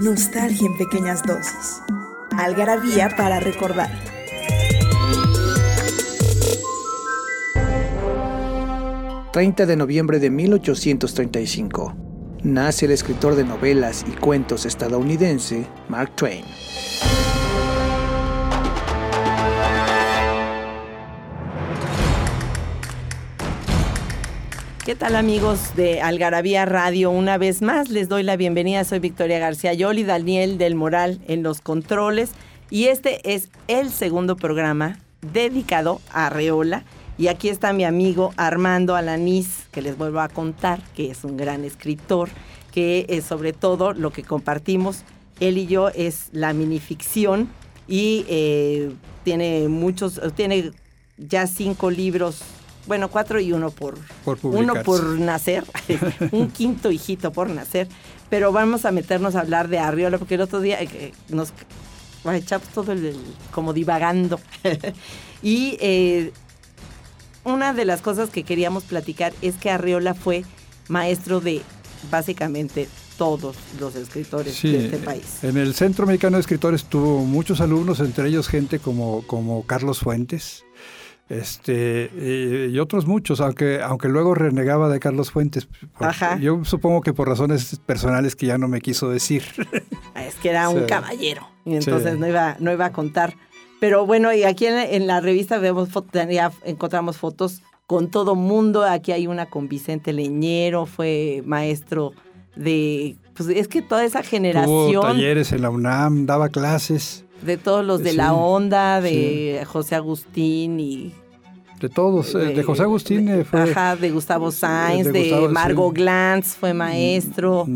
Nostalgia en pequeñas dosis. Algarabía para recordar. ...30 de noviembre de 1835... ...nace el escritor de novelas y cuentos estadounidense... ...Mark Twain. ¿Qué tal amigos de Algarabía Radio? Una vez más les doy la bienvenida. Soy Victoria García Yoli, Daniel del Moral en los controles. Y este es el segundo programa dedicado a Arreola. Y aquí está mi amigo Armando Alanís, que les vuelvo a contar, que es un gran escritor, que es sobre todo lo que compartimos, él y yo, es la minificción. Y eh, tiene muchos, tiene ya cinco libros bueno, cuatro y uno por, uno por nacer, un quinto hijito por nacer. Pero vamos a meternos a hablar de Arriola, porque el otro día eh, nos echamos todo el, como divagando. y eh, una de las cosas que queríamos platicar es que Arriola fue maestro de básicamente todos los escritores de este país. En el Centro Mexicano de Escritores tuvo muchos alumnos, entre ellos gente como, como Carlos Fuentes, este y, otros muchos, aunque aunque luego renegaba de Carlos Fuentes. Yo supongo que por razones personales que ya no me quiso decir. Es que era un caballero y entonces no iba no iba a contar. Pero bueno, y aquí en, la revista vemos ya encontramos fotos con todo mundo. Aquí hay una con Vicente Leñero, fue maestro de pues es que toda esa generación Tuvo talleres en la UNAM, daba clases de todos los de la onda, de José Agustín y de todos, de, eh, de José Agustín eh, fue. Ajá, de Gustavo Sainz, de, Margot Glantz fue maestro.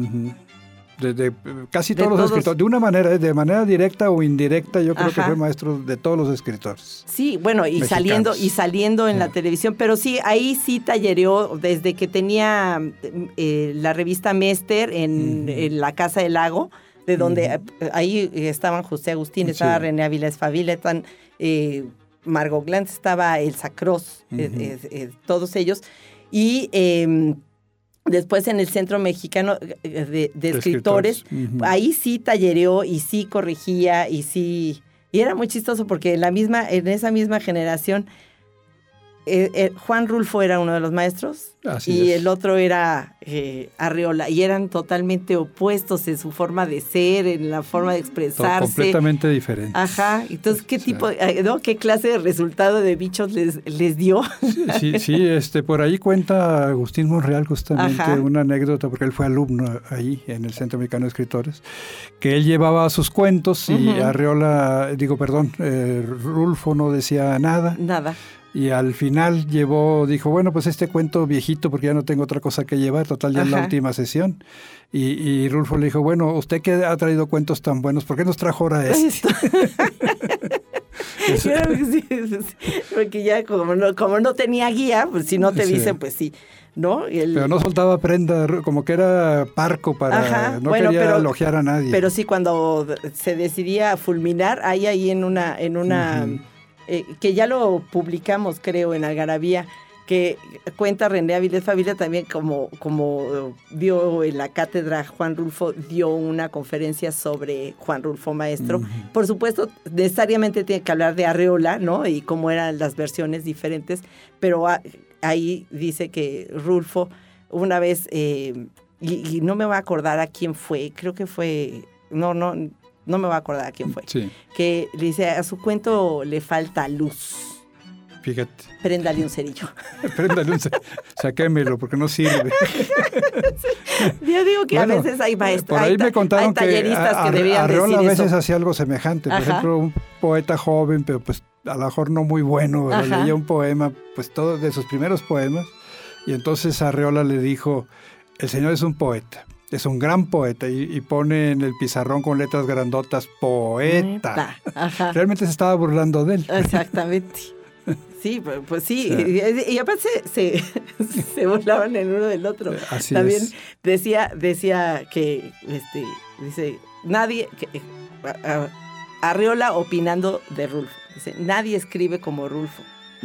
de, casi todos, los escritores, de una manera, de manera directa o indirecta, yo creo que fue maestro de todos los escritores. Sí, bueno, y saliendo, y saliendo en la televisión, pero sí, ahí sí tallereó desde que tenía eh, la revista Mester en, la Casa del Lago, de donde ahí estaban José Agustín, estaba René Ávila Esfavila, están Margot Glantz, estaba Elsa Cross, eh, eh, eh, todos ellos. Y em, después en el Centro Mexicano de, Escritores, ahí sí tallereó y sí corregía y sí... Y era muy chistoso porque en, la misma, en esa misma generación eh, eh, Juan Rulfo era uno de los maestros y el otro era eh, Arriola y eran totalmente opuestos en su forma de ser, en la forma de expresarse. completamente diferentes. Ajá, entonces qué tipo, ¿no? ¿Qué clase de resultado de bichos les, les dio? Sí, sí, este, por ahí cuenta Agustín Monreal justamente una anécdota, porque él fue alumno ahí en el Centro Mexicano de Escritores, que él llevaba sus cuentos y Arriola, digo, perdón, Rulfo no decía nada. Nada y al final llevó, dijo, bueno, pues este cuento viejito porque ya no tengo otra cosa que llevar, total ya es la última sesión. Y, y, Rulfo le dijo, bueno, usted que ha traído cuentos tan buenos, ¿por qué nos trajo ahora este? porque ya como no, como no tenía guía, pues si no te dicen, pues sí. ¿no? Pero no soltaba prenda, como que era parco para no quería elogiar a nadie. Pero sí cuando se decidía fulminar, ahí ahí en una, en una eh, que ya lo publicamos, creo, en Algarabía, que cuenta René Avilés Favila también como, como dio en la cátedra Juan Rulfo, dio una conferencia sobre Juan Rulfo Maestro. Por supuesto, necesariamente tiene que hablar de Arreola, ¿no? Y cómo eran las versiones diferentes, pero ahí dice que Rulfo una vez, eh, y, y, no me va a acordar a quién fue, creo que fue, no, no, no me voy a acordar a quién fue, que le dice, a su cuento le falta luz. Fíjate. Préndale un cerillo. Préndale un cerillo. Saquémelo porque no sirve. Yo digo que a veces hay maestros. Por ahí me contaron que, a, que debían a veces hacía algo semejante. Por ejemplo, un poeta joven, pero pues a lo mejor no muy bueno, leía un poema, pues todo de sus primeros poemas. Y entonces Arreola le dijo, el señor es un poeta es un gran poeta y, pone en el pizarrón con letras grandotas poeta. Realmente se estaba burlando de él. Exactamente. Sí, pues, sí, y, aparte se, se, burlaban el uno del otro. Así También decía decía que este dice nadie que, Arriola opinando de Rulfo. Dice, nadie escribe como Rulfo.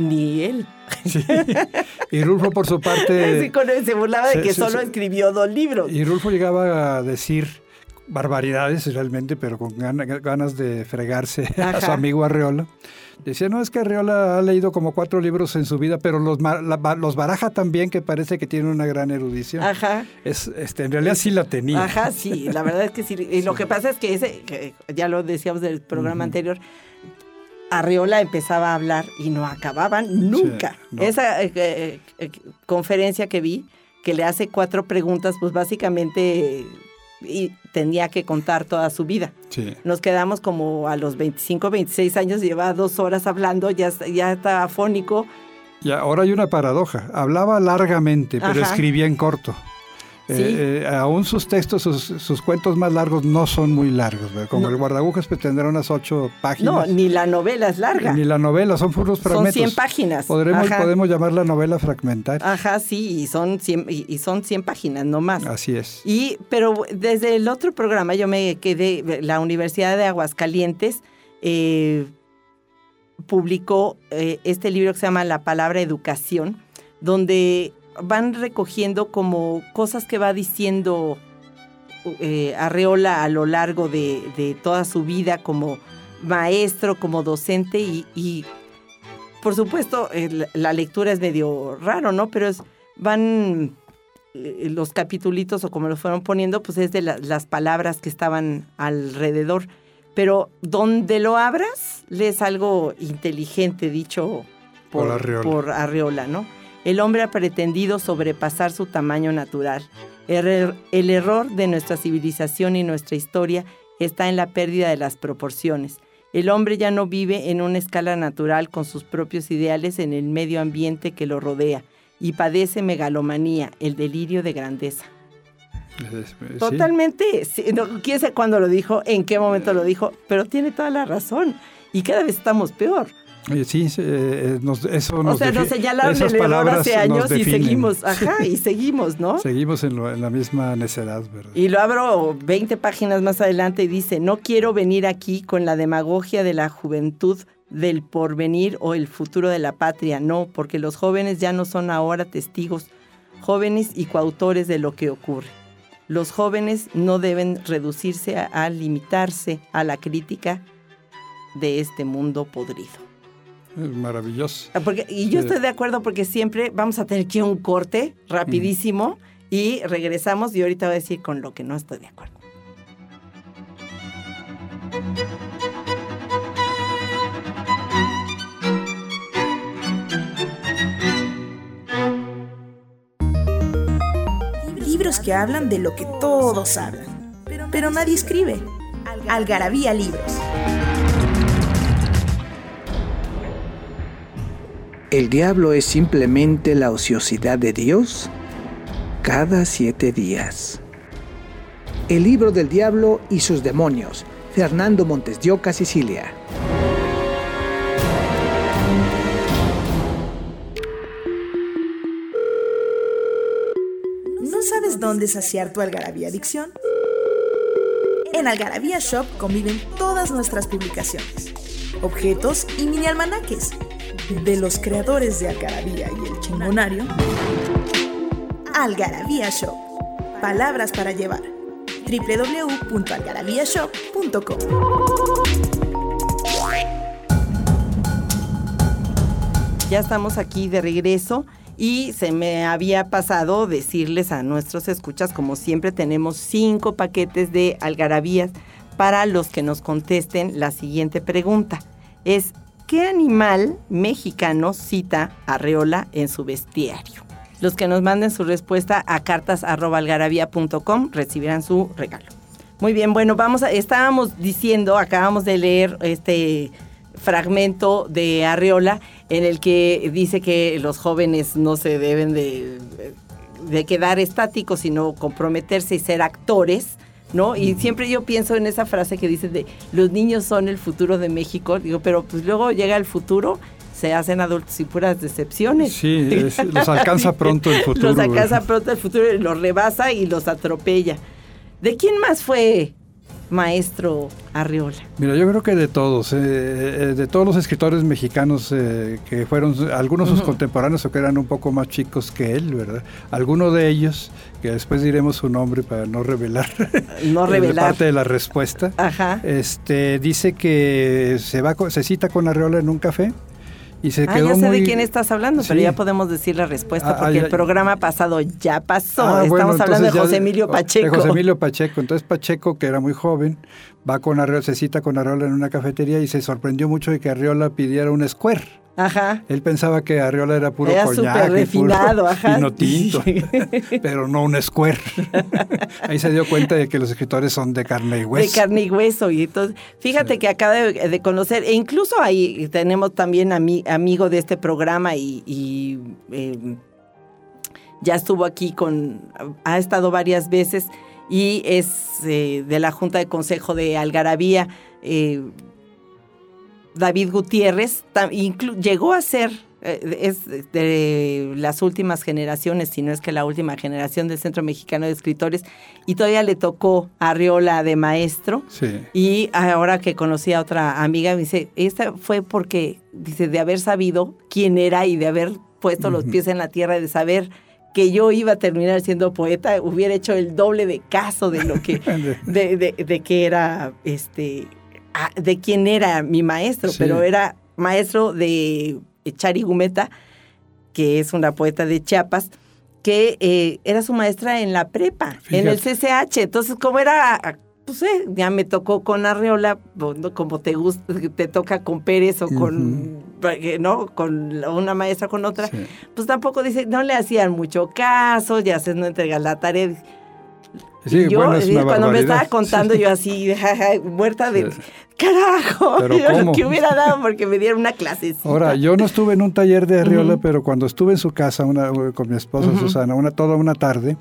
Ni él. Y Rulfo, por su parte. Sí, se burlaba de que solo escribió dos libros. Y Rulfo llegaba a decir barbaridades realmente, pero con ganas de fregarse a su amigo Arreola. Decía, no, es que Arreola ha leído como cuatro libros en su vida, pero los, los baraja también, que parece que tiene una gran erudición. Ajá. Es, este, en realidad sí la tenía. Ajá, sí, la verdad es que sí. Y lo que pasa es que ese, ya lo decíamos del programa anterior, Arreola empezaba a hablar y no acababan nunca. Esa eh, eh, eh, conferencia que vi, que le hace cuatro preguntas, pues básicamente y tenía que contar toda su vida. Nos quedamos como a los 25, 26 años, lleva dos horas hablando, ya, ya está afónico. Y ahora hay una paradoja. Hablaba largamente, pero escribía en corto. Eh, eh, aún sus textos, sus, cuentos más largos no son muy largos. Como el guardagujas pues, tendrá unas ocho páginas. No, ni la novela es larga. Ni la novela, son puros fragmentos. Son 100 páginas. Podremos, podemos llamar la novela fragmentaria. Ajá, sí, y son 100, y, son 100 páginas, no más. Así es. Y, pero desde el otro programa yo me quedé, la Universidad de Aguascalientes eh, publicó este libro que se llama La Palabra Educación, donde van recogiendo como cosas que va diciendo eh, Arreola a lo largo de, toda su vida como maestro, como docente y, por supuesto la lectura es medio raro, ¿no? Pero es, van eh, los capitulitos o como lo fueron poniendo, pues es de las palabras que estaban alrededor. Pero donde lo abras, lees algo inteligente dicho por, por Arreola, ¿no? El hombre ha pretendido sobrepasar su tamaño natural. El, error de nuestra civilización y nuestra historia está en la pérdida de las proporciones. El hombre ya no vive en una escala natural con sus propios ideales en el medio ambiente que lo rodea y padece megalomanía, el delirio de grandeza. Totalmente, quién sabe cuándo lo dijo, en qué momento lo dijo, pero tiene toda la razón y cada vez estamos peor. Sí, eh, eso nos O sea, nos señalaron el error hace años y seguimos, ajá, y seguimos, ¿no? Seguimos en, la misma necedad, ¿verdad? Y lo abro 20 páginas más adelante y dice, no quiero venir aquí con la demagogia de la juventud del porvenir o el futuro de la patria, no, porque los jóvenes ya no son ahora testigos, jóvenes y coautores de lo que ocurre. Los jóvenes no deben reducirse a limitarse a la crítica de este mundo podrido. Es maravilloso. Ah, porque, y yo estoy de acuerdo porque siempre vamos a tener aquí un corte rapidísimo y regresamos y ahorita voy a decir con lo que no estoy de acuerdo. Libros que hablan de lo que todos hablan, pero nadie escribe. Algarabía Libros. ¿El diablo es simplemente la ociosidad de Dios? Cada siete días. El libro del diablo y sus demonios. Fernando Montes de Sicilia. ¿No sabes dónde saciar tu algarabía adicción? En Algarabía Shop conviven todas nuestras publicaciones, objetos y mini almanaques de los creadores de Algarabía y el Chingonario, Algarabía Shop. Palabras para llevar. www.algarabíashop.com Ya estamos aquí de regreso y se me había pasado decirles a nuestros escuchas, como siempre tenemos cinco paquetes de algarabías para los que nos contesten la siguiente pregunta. Es ¿qué animal mexicano cita Arreola en su bestiario? Los que nos manden su respuesta a cartas.algarabía.com recibirán su regalo. Muy bien, bueno, vamos a, estábamos diciendo, acabamos de leer este fragmento de Arreola en el que dice que los jóvenes no se deben de de quedar estáticos, sino comprometerse y ser actores. ¿No? Y siempre yo pienso en esa frase que dice de los niños son el futuro de México, digo, pero pues luego llega el futuro se hacen adultos y puras decepciones. Sí, los alcanza pronto el futuro. los alcanza pronto el futuro, los rebasa y los atropella. ¿De quién más fue maestro Arriola? Mira, yo creo que de todos, eh, eh, de todos los escritores mexicanos eh, que fueron, algunos sus contemporáneos o que eran un poco más chicos que él, ¿verdad? Alguno de ellos, que después diremos su nombre para no revelar, no revelar. parte de la respuesta, Este, dice que se, va, se cita con Arriola en un café y se ah, ya sé de quién estás hablando, pero ya podemos decir la respuesta ah, porque el programa pasado ya pasó. Ah, Estamos hablando de José Emilio Pacheco. De José Emilio Pacheco. Entonces Pacheco, que era muy joven, va con Arriola, se cita con Arriola en una cafetería y se sorprendió mucho de que Arriola pidiera un square. Ajá. Él pensaba que Arriola era puro era súper refinado, ajá. tinto, pero no un square. Ahí se dio cuenta de que los escritores son de carne y hueso. De carne y hueso. Y entonces, fíjate que acaba de, conocer, e incluso ahí tenemos también amigo de este programa y, em, ya estuvo aquí con, ha estado varias veces y es eh, de la Junta de Consejo de Algarabía. Eh, David Gutiérrez llegó a ser, eh, es de las últimas generaciones, si no es que la última generación del Centro Mexicano de Escritores, y todavía le tocó a Arriola de maestro. Y ahora que conocí a otra amiga, me dice, esta fue porque, dice, de haber sabido quién era y de haber puesto los pies en la tierra, de saber que yo iba a terminar siendo poeta, hubiera hecho el doble de caso de lo que, de, de que era este de quién era mi maestro, pero era maestro de Chari Gumeta, que es una poeta de Chiapas, que eh, era su maestra en la prepa, en el CCH. Entonces, como era, pues eh, ya me tocó con Arreola, como te gusta, te toca con Pérez o con, ¿no? Con una maestra con otra, pues tampoco dice, no le hacían mucho caso, ya se no entrega la tarea Sí, yo, bueno, es una cuando me estaba contando, yo así, muerta de carajo, lo que hubiera dado porque me dieron una clase. Ahora, yo no estuve en un taller de Arriola, pero cuando estuve en su casa una, con mi esposa Susana, una, toda una tarde,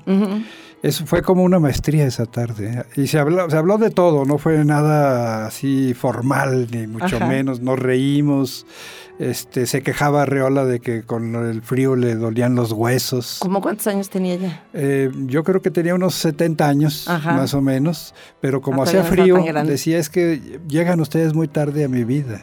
eso fue como una maestría esa tarde. Y se habló, se habló de todo, no fue nada así formal, ni mucho menos, nos reímos. Este, se quejaba Reola de que con el frío le dolían los huesos. ¿Cómo cuántos años tenía ella? Eh, yo creo que tenía unos 70 años, más o menos, pero como ah, hacía frío, decía es que llegan ustedes muy tarde a mi vida.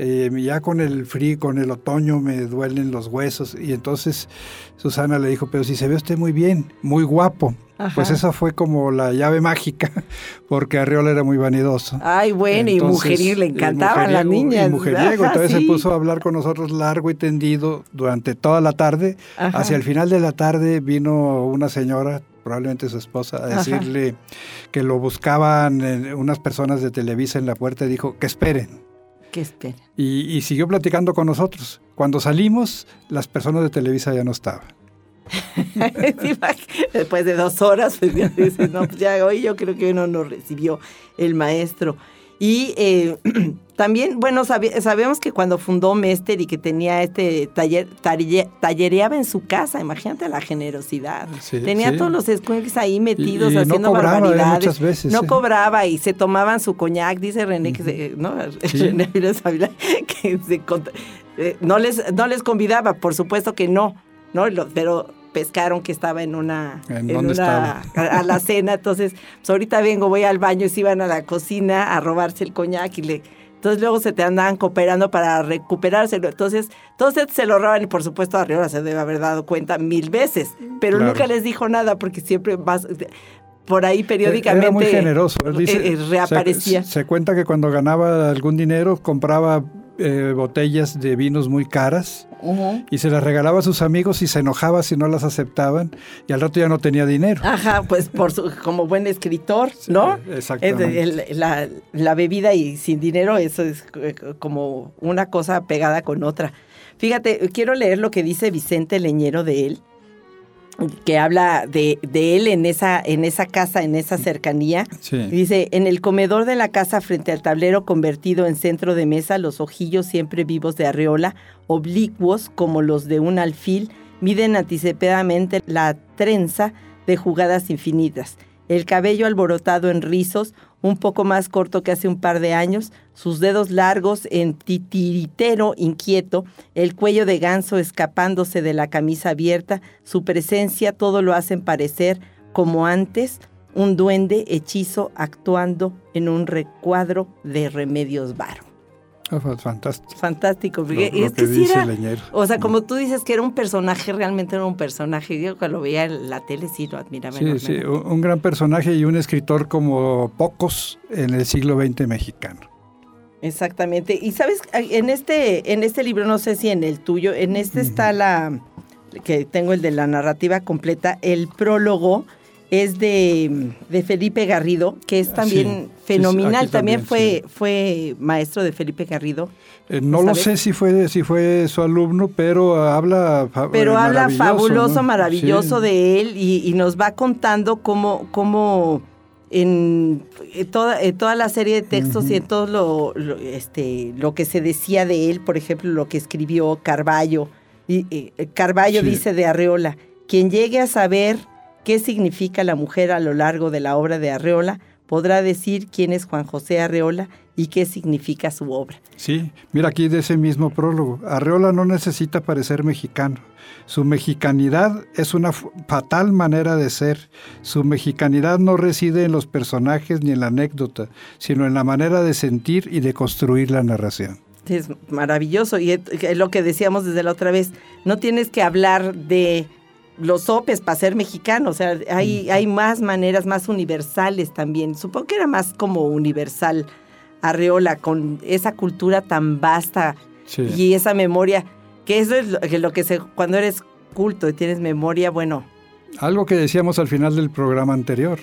Eh, ya con el frío, con el otoño me duelen los huesos. Y entonces Susana le dijo, pero si se ve usted muy bien, muy guapo. Pues esa fue como la llave mágica, porque Arriola era muy vanidoso. Ay, bueno, y mujeril, le encantaban las niñas. Y mujeriego, entonces se puso a hablar con nosotros largo y tendido durante toda la tarde. Hacia el final de la tarde vino una señora, probablemente su esposa, a decirle que lo buscaban unas personas de Televisa en la puerta y dijo que esperen. Que esperen. Y, y siguió platicando con nosotros. Cuando salimos, las personas de Televisa ya no estaban. Después de dos horas, pues ya no, pues ya hoy yo creo que no recibió el maestro. Y eh, también, bueno, sabemos que cuando fundó Mester y que tenía este taller, tallereaba en su casa, imagínate la generosidad. tenía todos los escuelos ahí metidos haciendo no cobraba, eh, barbaridades. veces, no cobraba y se tomaban su coñac, dice René, que, ¿no? René que eh, no, les, no les convidaba, por supuesto que no, ¿no? pero pescaron que estaba en una, ¿En, una A, la cena, entonces pues ahorita vengo, voy al baño y se iban a la cocina a robarse el coñac y le entonces luego se te andaban cooperando para recuperárselo. Entonces, todos se lo roban y por supuesto Arriola se debe haber dado cuenta mil veces, pero nunca les dijo nada porque siempre vas por ahí periódicamente Era muy generoso. Eh, eh, reaparecía. Se, se, cuenta que cuando ganaba algún dinero compraba eh, botellas de vinos muy caras y se las regalaba a sus amigos y se enojaba si no las aceptaban y al rato ya no tenía dinero. Ajá, pues por como buen escritor, ¿no? exactamente. la, la bebida y sin dinero, eso es eh, como una cosa pegada con otra. Fíjate, quiero leer lo que dice Vicente Leñero de él que habla de, de, él en esa, en esa casa, en esa cercanía. Dice, en el comedor de la casa frente al tablero convertido en centro de mesa, los ojillos siempre vivos de arreola, oblicuos como los de un alfil, miden anticipadamente la trenza de jugadas infinitas. El cabello alborotado en rizos, un poco más corto que hace un par de años, sus dedos largos en titiritero inquieto, el cuello de ganso escapándose de la camisa abierta, su presencia todo lo hacen parecer como antes, un duende hechizo actuando en un recuadro de remedios varo. Ah, fantástico. Fantástico. es que, o sea, como tú dices que era un personaje, realmente era un personaje. Yo cuando lo veía en la tele sí lo admiraba. Sí, sí, un, gran personaje y un escritor como pocos en el siglo XX mexicano. Exactamente. Y sabes, en este, en este libro, no sé si en el tuyo, en este está la, que tengo el de la narrativa completa, el prólogo es de, Felipe Garrido, que es también fenomenal. también, fue, fue maestro de Felipe Garrido. Eh, no lo sé si fue, si fue su alumno, pero habla Pero habla fabuloso, maravilloso de él y, nos va contando cómo, cómo en, toda, toda la serie de textos y en todo lo, este, lo que se decía de él, por ejemplo, lo que escribió Carballo. Y, Carballo dice de Arreola, quien llegue a saber qué significa la mujer a lo largo de la obra de Arreola, podrá decir quién es Juan José Arreola y qué significa su obra. Sí, mira aquí de ese mismo prólogo. Arreola no necesita parecer mexicano. Su mexicanidad es una fatal manera de ser. Su mexicanidad no reside en los personajes ni en la anécdota, sino en la manera de sentir y de construir la narración. Es maravilloso y es lo que decíamos desde la otra vez. No tienes que hablar de los sopes para ser mexicano. O sea, hay, hay más maneras, más universales también. Supongo que era más como universal Arreola, con esa cultura tan vasta y esa memoria, que eso es lo, que se, cuando eres culto y tienes memoria, bueno. Algo que decíamos al final del programa anterior.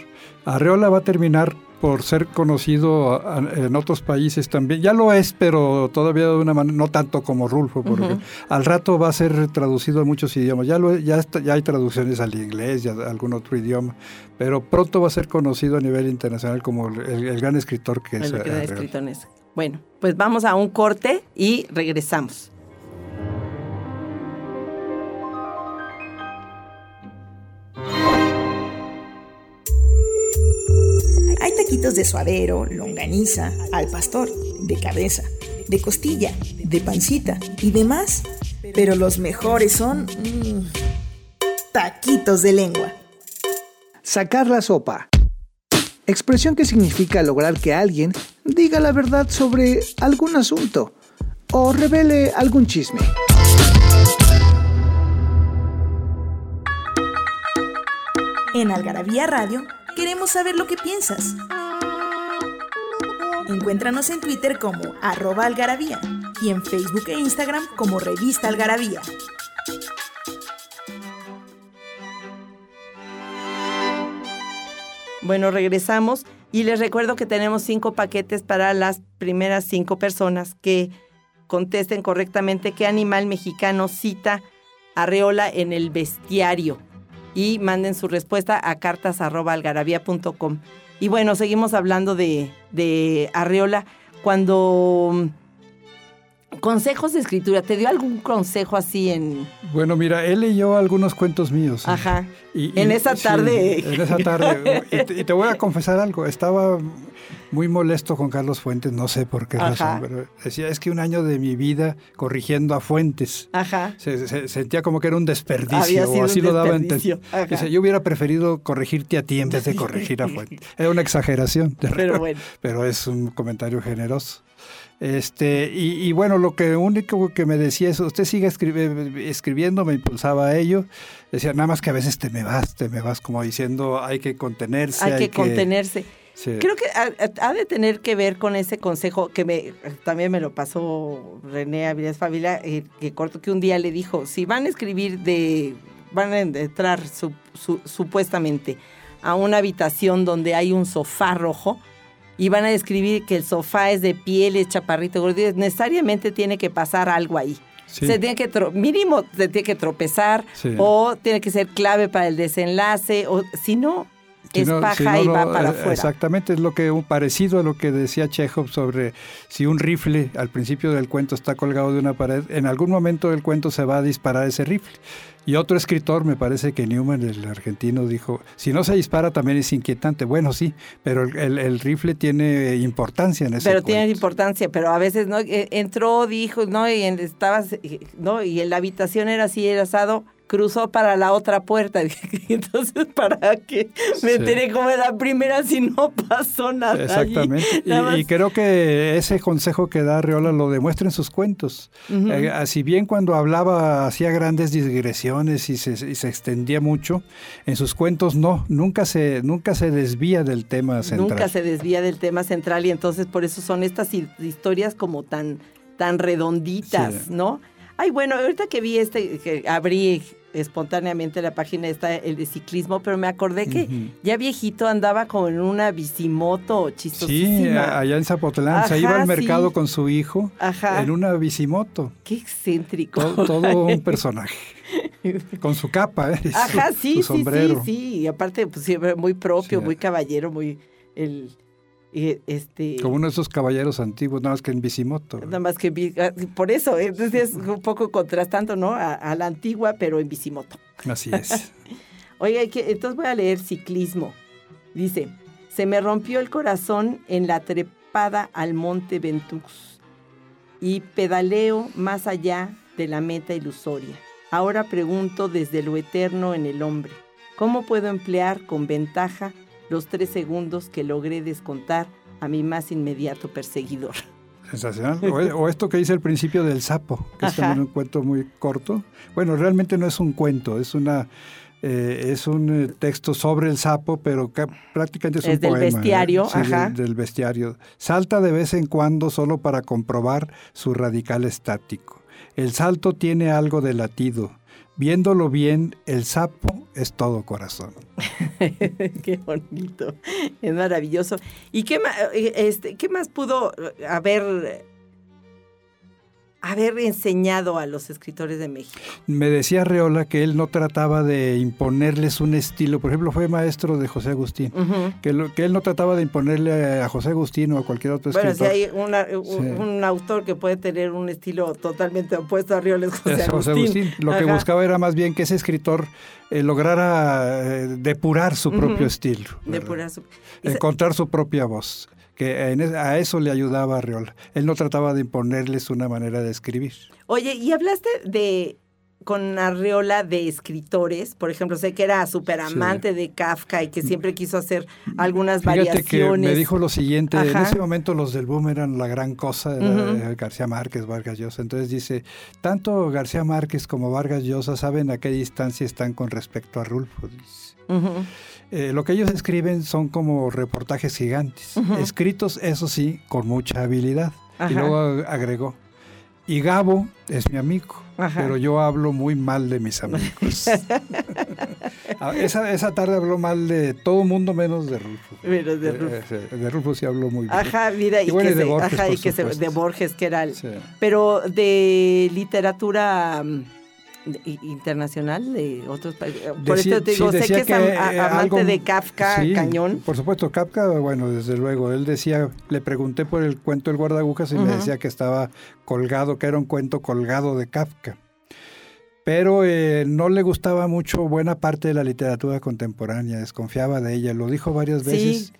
Arreola va a terminar por ser conocido en otros países también. Ya lo es, pero todavía de una manera, no tanto como Rulfo, porque al rato va a ser traducido a muchos idiomas. Ya, lo, ya, ya hay traducciones al inglés y a algún otro idioma, pero pronto va a ser conocido a nivel internacional como el, gran escritor que es. Bueno, pues vamos a un corte y regresamos. Taquitos de suadero, longaniza, al pastor, de cabeza, de costilla, de pancita y demás. Pero los mejores son mm, taquitos de lengua. Sacar la sopa. Expresión que significa lograr que alguien diga la verdad sobre algún asunto o revele algún chisme. En Algarabía Radio Queremos saber lo que piensas. Encuéntranos en Twitter como arroba algarabía y en Facebook e Instagram como revista algarabía. Bueno, regresamos y les recuerdo que tenemos cinco paquetes para las primeras cinco personas que contesten correctamente qué animal mexicano cita Arreola en el bestiario y manden su respuesta a cartas.algarabía.com. Y bueno, seguimos hablando de, de Arreola. Cuando consejos de escritura, ¿te dio algún consejo así en...? Bueno, mira, él leyó algunos cuentos míos. Ajá. Y, en esa tarde. en esa tarde. y, te, voy a confesar algo, estaba muy molesto con Carlos Fuentes, no sé por qué razón, pero decía, es que un año de mi vida corrigiendo a Fuentes. Ajá. Se, sentía como que era un desperdicio, o así lo daba entender. yo hubiera preferido corregirte a ti en vez de corregir a Fuentes. Era una exageración, pero, bueno. pero es un comentario generoso. Este, y, bueno, lo que único que me decía es, usted sigue escribiendo, me impulsaba a ello. Decía, nada más que a veces te me vas, te me vas, como diciendo, hay que contenerse. Hay, que, contenerse. Creo que ha, de tener que ver con ese consejo que me también me lo pasó René Avilés Favila, eh, que corto que un día le dijo, si van a escribir de, van a entrar supuestamente a una habitación donde hay un sofá rojo, y van a describir que el sofá es de piel, es chaparrito, gordito, necesariamente tiene que pasar algo ahí. Se tiene que mínimo se tiene que tropezar o tiene que ser clave para el desenlace o si no es paja y va para afuera. Exactamente, es lo que un parecido a lo que decía Chekhov sobre si un rifle al principio del cuento está colgado de una pared, en algún momento del cuento se va a disparar ese rifle. Y otro escritor, me parece que Newman, el argentino, dijo, si no se dispara también es inquietante. Bueno, sí, pero el, rifle tiene importancia en ese Pero tiene importancia, pero a veces no e, entró, dijo, no, y estabas, no, y en la habitación era así, era asado, cruzó para la otra puerta. Entonces, ¿para qué me enteré como la primera si no pasó nada? Exactamente. y, creo que ese consejo que da Arreola lo demuestra en sus cuentos. Eh, si bien cuando hablaba hacía grandes digresiones y se, y se, extendía mucho, en sus cuentos no, nunca se, nunca se desvía del tema central. Nunca se desvía del tema central y entonces por eso son estas historias como tan, tan redonditas, ¿no? Ay, bueno, ahorita que vi este, que abrí espontáneamente la página esta, el de ciclismo, pero me acordé que ya viejito andaba como en una bicimoto chistosísima. Sí, allá en Zapotlán, se iba al mercado con su hijo en una bicimoto. Qué excéntrico. Todo, un personaje. con su capa, ¿eh? Ajá, sí, sí, sí, sí, y aparte, pues siempre muy propio, muy caballero, muy... El, este, Como uno de esos caballeros antiguos, nada más que en bicimoto. Nada más que ah, por eso, entonces es un poco contrastando, ¿no? A, la antigua, pero en bicimoto. Así es. Oiga, entonces voy a leer ciclismo. Dice, se me rompió el corazón en la trepada al monte Ventux y pedaleo más allá de la meta ilusoria. Ahora pregunto desde lo eterno en el hombre, ¿cómo puedo emplear con ventaja los tres segundos que logré descontar a mi más inmediato perseguidor. Sensacional. O, esto que dice el principio del sapo, que es también un cuento muy corto. Bueno, realmente no es un cuento, es una eh, es un eh, texto sobre el sapo, pero prácticamente es, un del poema. ¿eh? Bestiario, ajá. del, bestiario. Salta de vez en cuando solo para comprobar su radical estático. El salto tiene algo de latido Viéndolo bien, el sapo es todo corazón. qué bonito, es maravilloso. ¿Y qué, este, qué más pudo haber haber enseñado a los escritores de México. Me decía Reola que él no trataba de imponerles un estilo. Por ejemplo, fue maestro de José Agustín. que, que, él no trataba de imponerle a José Agustín o a cualquier otro escritor. Bueno, si hay un, autor que puede tener un estilo totalmente opuesto a Reola es José, Agustín. Lo que buscaba era más bien que ese escritor eh, lograra eh, depurar su propio estilo. Depurar su... Encontrar su propia voz que a eso le ayudaba Arreola. Él no trataba de imponerles una manera de escribir. Oye, y hablaste de con Arreola de escritores, por ejemplo, sé que era súper amante de Kafka y que siempre quiso hacer algunas Fíjate variaciones. Que me dijo lo siguiente, en ese momento los del boom eran la gran cosa, García Márquez, Vargas Llosa. Entonces dice, tanto García Márquez como Vargas Llosa saben a qué distancia están con respecto a Rulfo. Eh, lo que ellos escriben son como reportajes gigantes, escritos, eso sí, con mucha habilidad. Y luego agregó, y Gabo es mi amigo, pero yo hablo muy mal de mis amigos. Ah, esa, esa, tarde habló mal de todo mundo menos de Rulfo. Menos de. Eh, eh, de, Rulfo sí habló muy bien. Ajá, mira, y, que, de, Borges, ajá, y que se, de Borges, que era el... Pero de literatura mm, internacional de otros países. Por eso te digo, sé que es eh, amante de Kafka, cañón. Por supuesto, Kafka, bueno, desde luego, él decía, le pregunté por el cuento El guardagujas y me decía que estaba colgado, que era un cuento colgado de Kafka. Pero eh, no le gustaba mucho buena parte de la literatura contemporánea, desconfiaba de ella, lo dijo varias veces.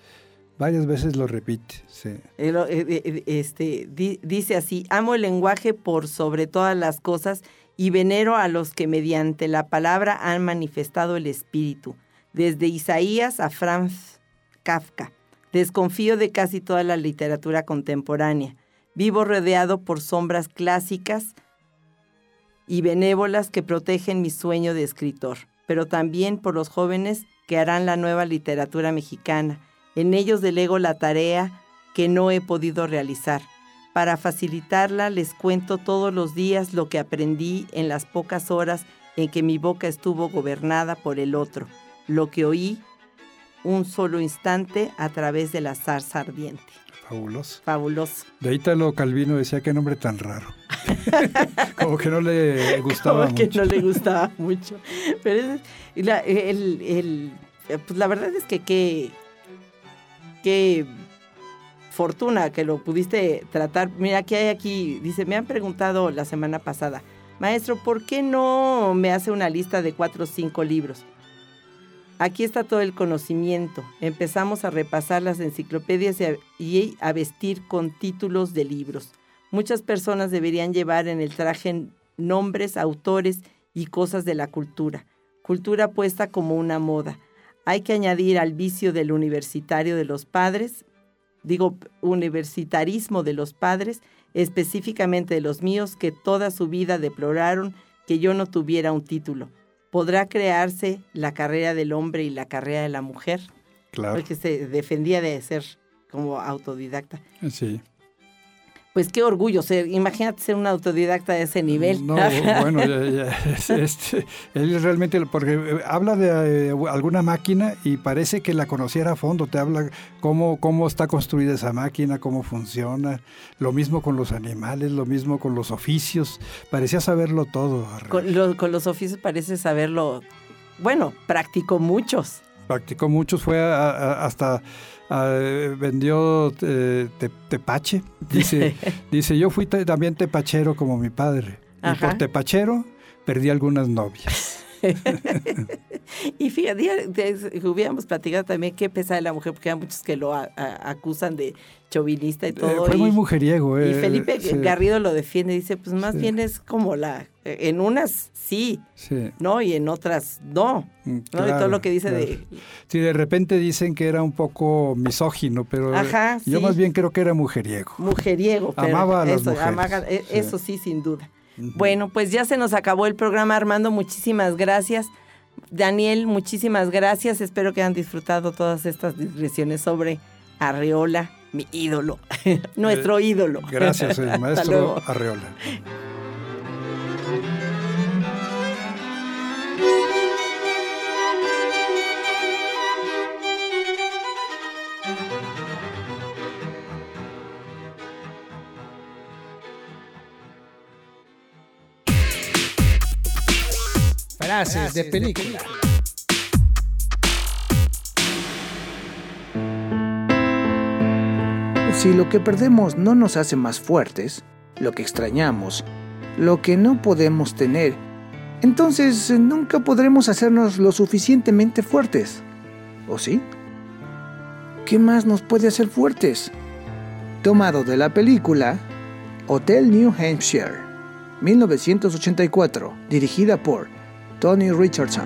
Varias veces lo repite, sí. Este, dice así, amo el lenguaje por sobre todas las cosas y venero a los que mediante la palabra han manifestado el espíritu, desde Isaías a Franz Kafka. Desconfío de casi toda la literatura contemporánea. Vivo rodeado por sombras clásicas y benévolas que protegen mi sueño de escritor, pero también por los jóvenes que harán la nueva literatura mexicana. En ellos delego la tarea que no he podido realizar para facilitarla les cuento todos los días lo que aprendí en las pocas horas en que mi boca estuvo gobernada por el otro, lo que oí un solo instante a través de la zarza ardiente. Fabuloso. Fabuloso. De Ítalo Calvino decía qué nombre tan raro. Como que no le gustaba Como que no le gustaba mucho. Pero el, eh, pues la verdad es que qué fortuna que lo pudiste tratar. Mira, ¿qué hay aquí? Dice, me han preguntado la semana pasada, maestro, ¿por qué no me hace una lista de cuatro o cinco libros? Aquí está todo el conocimiento. Empezamos a repasar las enciclopedias y a, vestir con títulos de libros. Muchas personas deberían llevar en el traje nombres, autores y cosas de la cultura. Cultura puesta como una moda. Hay que añadir al vicio del universitario de los padres, digo, universitarismo de los padres, específicamente de los míos, que toda su vida deploraron que yo no tuviera un título. ¿Podrá crearse la carrera del hombre y la carrera de la mujer? Claro. Porque se defendía de ser como autodidacta. Sí pues qué orgullo ser, imagínate ser un autodidacta de ese nivel. No, bueno, este, él realmente, porque eh, habla de eh, alguna máquina y parece que la conociera a fondo, te habla cómo, cómo está construida esa máquina, cómo funciona, lo mismo con los animales, lo mismo con los oficios, parecía saberlo todo. Con, con los oficios parece saberlo, bueno, practicó muchos. Practicó muchos, fue hasta Ah, vendió eh, tepache. Dice, dice, yo fui también tepachero como mi padre. Y por tepachero perdí algunas novias. y fíjate, hubiéramos platicado también qué pesa de la mujer, porque hay muchos que lo acusan de chauvinista y eh, todo. fue muy mujeriego. y eh, Felipe Garrido lo defiende, dice, pues más bien es como la, en unas sí, ¿no? Y en otras no. Mm, ¿no? y todo lo que dice de... Sí, de repente dicen que era un poco misógino, pero yo más bien creo que era mujeriego. Mujeriego, Amaba a las eso, e, eso sí, sin duda. Bueno, pues ya se nos acabó el programa, Armando. Muchísimas gracias. Daniel, muchísimas gracias. Espero que hayan disfrutado todas estas digresiones sobre Arreola, mi ídolo, nuestro eh, ídolo. Gracias, el maestro Arreola. Frases de película. Si lo que perdemos no nos hace más fuertes, lo que extrañamos, lo que no podemos tener, entonces nunca podremos hacernos lo suficientemente fuertes. ¿O sí? ¿Qué más nos puede hacer fuertes? Tomado de la película Hotel New Hampshire, 1984, dirigida por Tony Richardson.